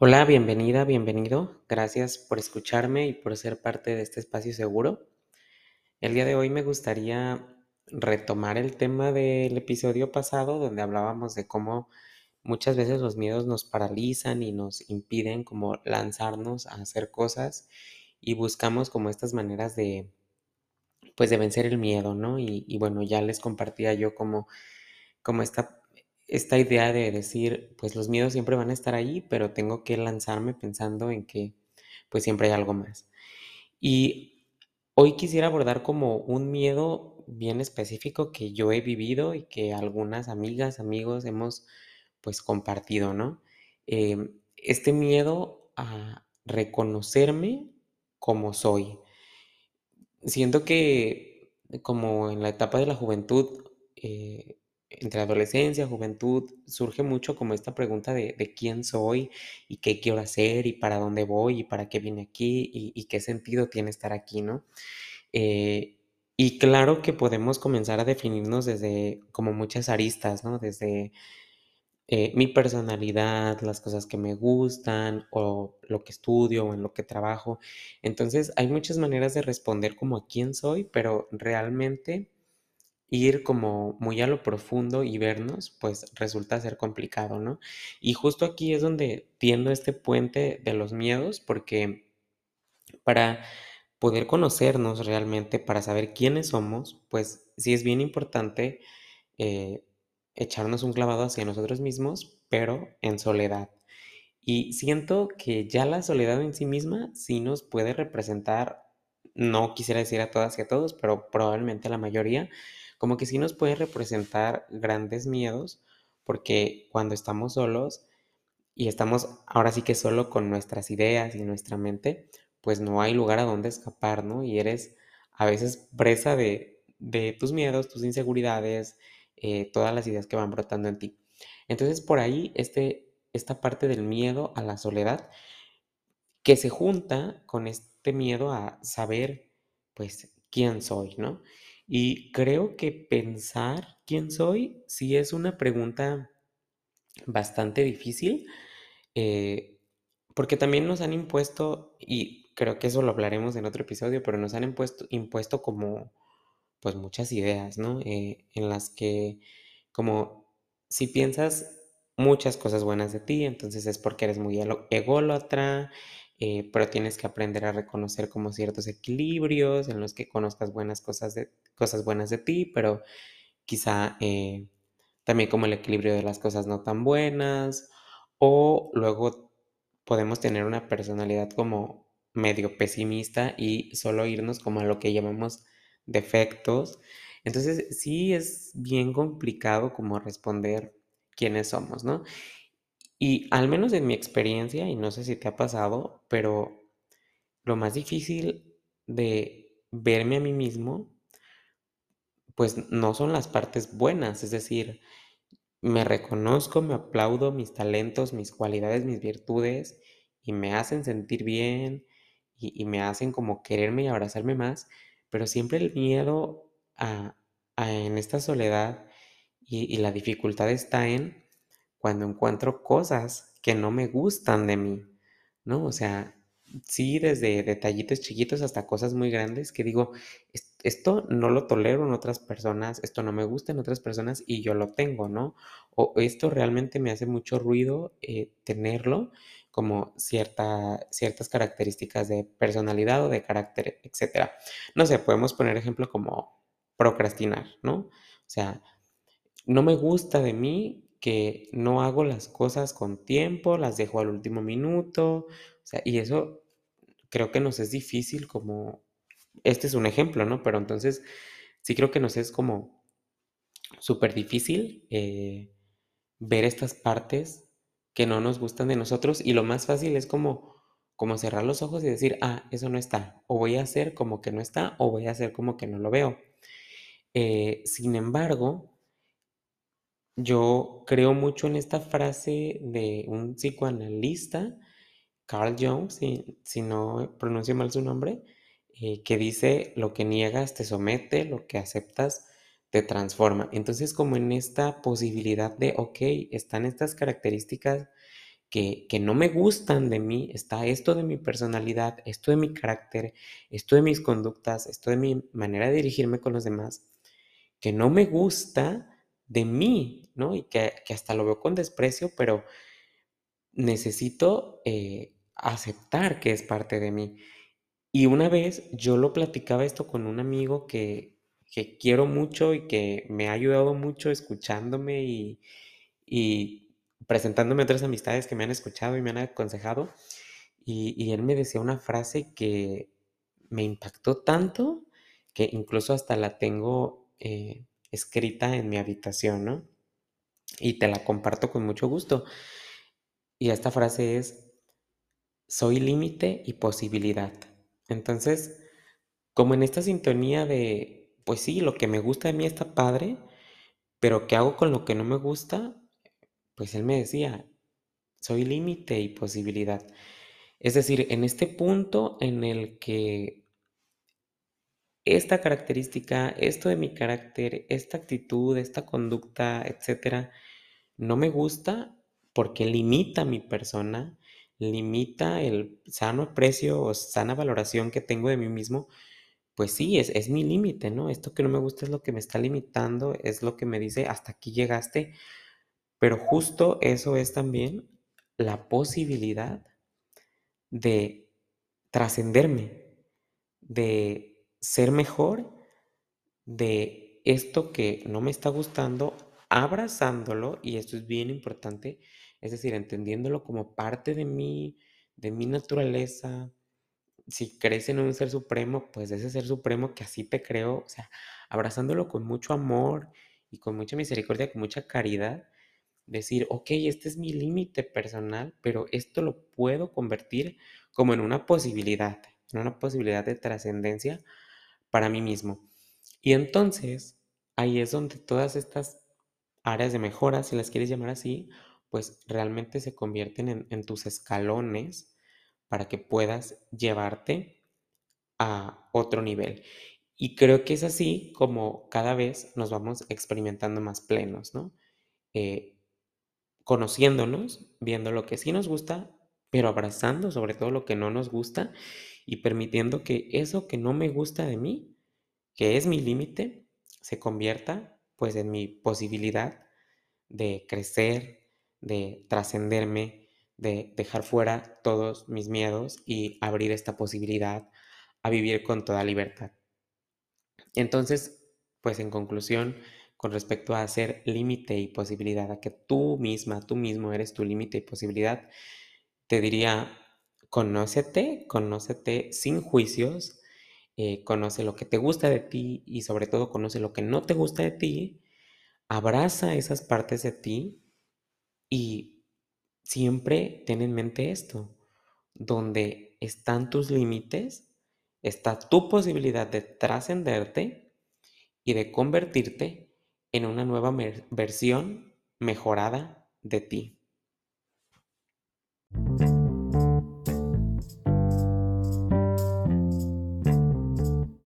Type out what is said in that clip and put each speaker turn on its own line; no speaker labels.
Hola, bienvenida, bienvenido. Gracias por escucharme y por ser parte de este espacio seguro. El día de hoy me gustaría retomar el tema del episodio pasado donde hablábamos de cómo muchas veces los miedos nos paralizan y nos impiden como lanzarnos a hacer cosas y buscamos como estas maneras de pues de vencer el miedo, ¿no? Y, bueno, ya les compartía yo como, como esta esta idea de decir, pues los miedos siempre van a estar ahí, pero tengo que lanzarme pensando en que pues siempre hay algo más. Y hoy quisiera abordar como un miedo bien específico que yo he vivido y que algunas amigas, amigos hemos pues compartido, ¿no? Em, este miedo a reconocerme como soy. Siento que como en la etapa de la juventud, eh, entre adolescencia, juventud, surge mucho como esta pregunta de, quién soy y qué quiero hacer y para dónde voy y para qué vine aquí y, qué sentido tiene estar aquí, ¿no? Eh, y claro que podemos comenzar a definirnos desde como muchas aristas, ¿no? Desde eh, mi personalidad, las cosas que me gustan o lo que estudio o en lo que trabajo. Entonces hay muchas maneras de responder como a quién soy, pero realmente ir como muy a lo profundo y vernos, pues resulta ser complicado, ¿no? Y justo aquí es donde tiendo este puente de los miedos, porque para poder conocernos realmente, para saber quiénes somos, pues sí es bien importante eh, echarnos un clavado hacia nosotros mismos, pero en soledad. Y siento que ya la soledad en sí misma sí nos puede representar, no quisiera decir a todas y a todos, pero probablemente a la mayoría, como que sí nos puede representar grandes miedos, porque cuando estamos solos y estamos ahora sí que solo con nuestras ideas y nuestra mente, pues no hay lugar a donde escapar, ¿no? Y eres a veces presa de, tus miedos, tus inseguridades, eh, todas las ideas que van brotando en ti. Entonces por ahí este, esta parte del miedo a la soledad que se junta con este miedo a saber pues quién soy, ¿no? Y creo que pensar quién soy sí es una pregunta bastante difícil, eh, porque también nos han impuesto, y creo que eso lo hablaremos en otro episodio, pero nos han impuesto, impuesto como, pues muchas ideas, ¿no? Eh, en las que, como, si piensas muchas cosas buenas de ti, entonces es porque eres muy ególatra, eh, pero tienes que aprender a reconocer como ciertos equilibrios en los que conozcas buenas cosas, de, cosas buenas de ti, pero quizá eh, también como el equilibrio de las cosas no tan buenas, o luego podemos tener una personalidad como medio pesimista y solo irnos como a lo que llamamos defectos. Entonces sí es bien complicado como responder quiénes somos, ¿no? Y al menos en mi experiencia, y no sé si te ha pasado, pero lo más difícil de verme a mí mismo, pues no son las partes buenas, es decir, me reconozco, me aplaudo mis talentos, mis cualidades, mis virtudes, y me hacen sentir bien, y, me hacen como quererme y abrazarme más, pero siempre el miedo a, en esta soledad y la dificultad está en cuando encuentro cosas que no me gustan de mí, ¿no? O sea, sí, desde detallitos chiquitos hasta cosas muy grandes que digo, esto no lo tolero en otras personas, esto no me gusta en otras personas y yo lo tengo, ¿no? O esto realmente me hace mucho ruido eh, tenerlo como cierta, ciertas características de personalidad o de carácter, etc. No sé, podemos poner ejemplo como procrastinar, ¿no? O sea, no me gusta de mí que no hago las cosas con tiempo, las dejo al último minuto, o sea, y eso creo que nos es difícil como, este es un ejemplo, ¿no? Pero entonces sí creo que nos es como súper difícil eh, ver estas partes que no nos gustan de nosotros y lo más fácil es como, como cerrar los ojos y decir, ah, eso no está, o voy a hacer como que no está, o voy a hacer como que no lo veo. Eh, sin embargo, yo creo mucho en esta frase de un psicoanalista, Carl Jung, si, no pronuncio mal su nombre, eh, que dice, lo que niegas te somete, lo que aceptas te transforma. Entonces, como en esta posibilidad de, ok, están estas características que, que, no me gustan de mí, está esto de mi personalidad, esto de mi carácter, esto de mis conductas, esto de mi manera de dirigirme con los demás, que no me gusta de mí, ¿no? Y que, que hasta lo veo con desprecio, pero necesito eh, aceptar que es parte de mí. Y una vez yo lo platicaba esto con un amigo que, que quiero mucho y que me ha ayudado mucho escuchándome y, y presentándome otras amistades que me han escuchado y me han aconsejado. Y, y, él me decía una frase que me impactó tanto que incluso hasta la tengo eh, escrita en mi habitación, ¿no? Y te la comparto con mucho gusto. Y esta frase es, soy límite y posibilidad. Entonces, como en esta sintonía de, pues sí, lo que me gusta de mí está padre, pero ¿qué hago con lo que no me gusta? Pues él me decía, soy límite y posibilidad. Es decir, en este punto en el que esta característica, esto de mi carácter, esta actitud, esta conducta, etcétera, no me gusta porque limita mi persona, limita el sano aprecio o sana valoración que tengo de mí mismo, pues sí, es, es mi límite, ¿no? Esto que no me gusta es lo que me está limitando, es lo que me dice, hasta aquí llegaste, pero justo eso es también la posibilidad de trascenderme, de ser mejor, de esto que no me está gustando, abrazándolo, y esto es bien importante, es decir, entendiéndolo como parte de mí, de mi naturaleza. Si crees en un ser supremo, pues ese ser supremo que así te creo, o sea, abrazándolo con mucho amor y con mucha misericordia, con mucha caridad, decir, ok, este es mi límite personal, pero esto lo puedo convertir como en una posibilidad, en una posibilidad de trascendencia para mí mismo. Y entonces, ahí es donde todas estas áreas de mejora, si las quieres llamar así, pues realmente se convierten en, tus escalones para que puedas llevarte a otro nivel. Y creo que es así como cada vez nos vamos experimentando más plenos, ¿no? Eh, conociéndonos, viendo lo que sí nos gusta, pero abrazando sobre todo lo que no nos gusta y permitiendo que eso que no me gusta de mí, que es mi límite, se convierta pues en mi posibilidad de crecer, de trascenderme, de dejar fuera todos mis miedos y abrir esta posibilidad a vivir con toda libertad. Entonces, pues en conclusión, con respecto a ser límite y posibilidad, a que tú misma, tú mismo eres tu límite y posibilidad, te diría, conócete, conócete sin juicios, eh, conoce lo que te gusta de ti y sobre todo conoce lo que no te gusta de ti, abraza esas partes de ti y siempre ten en mente esto, donde están tus límites, está tu posibilidad de trascenderte y de convertirte en una nueva versión mejorada de ti.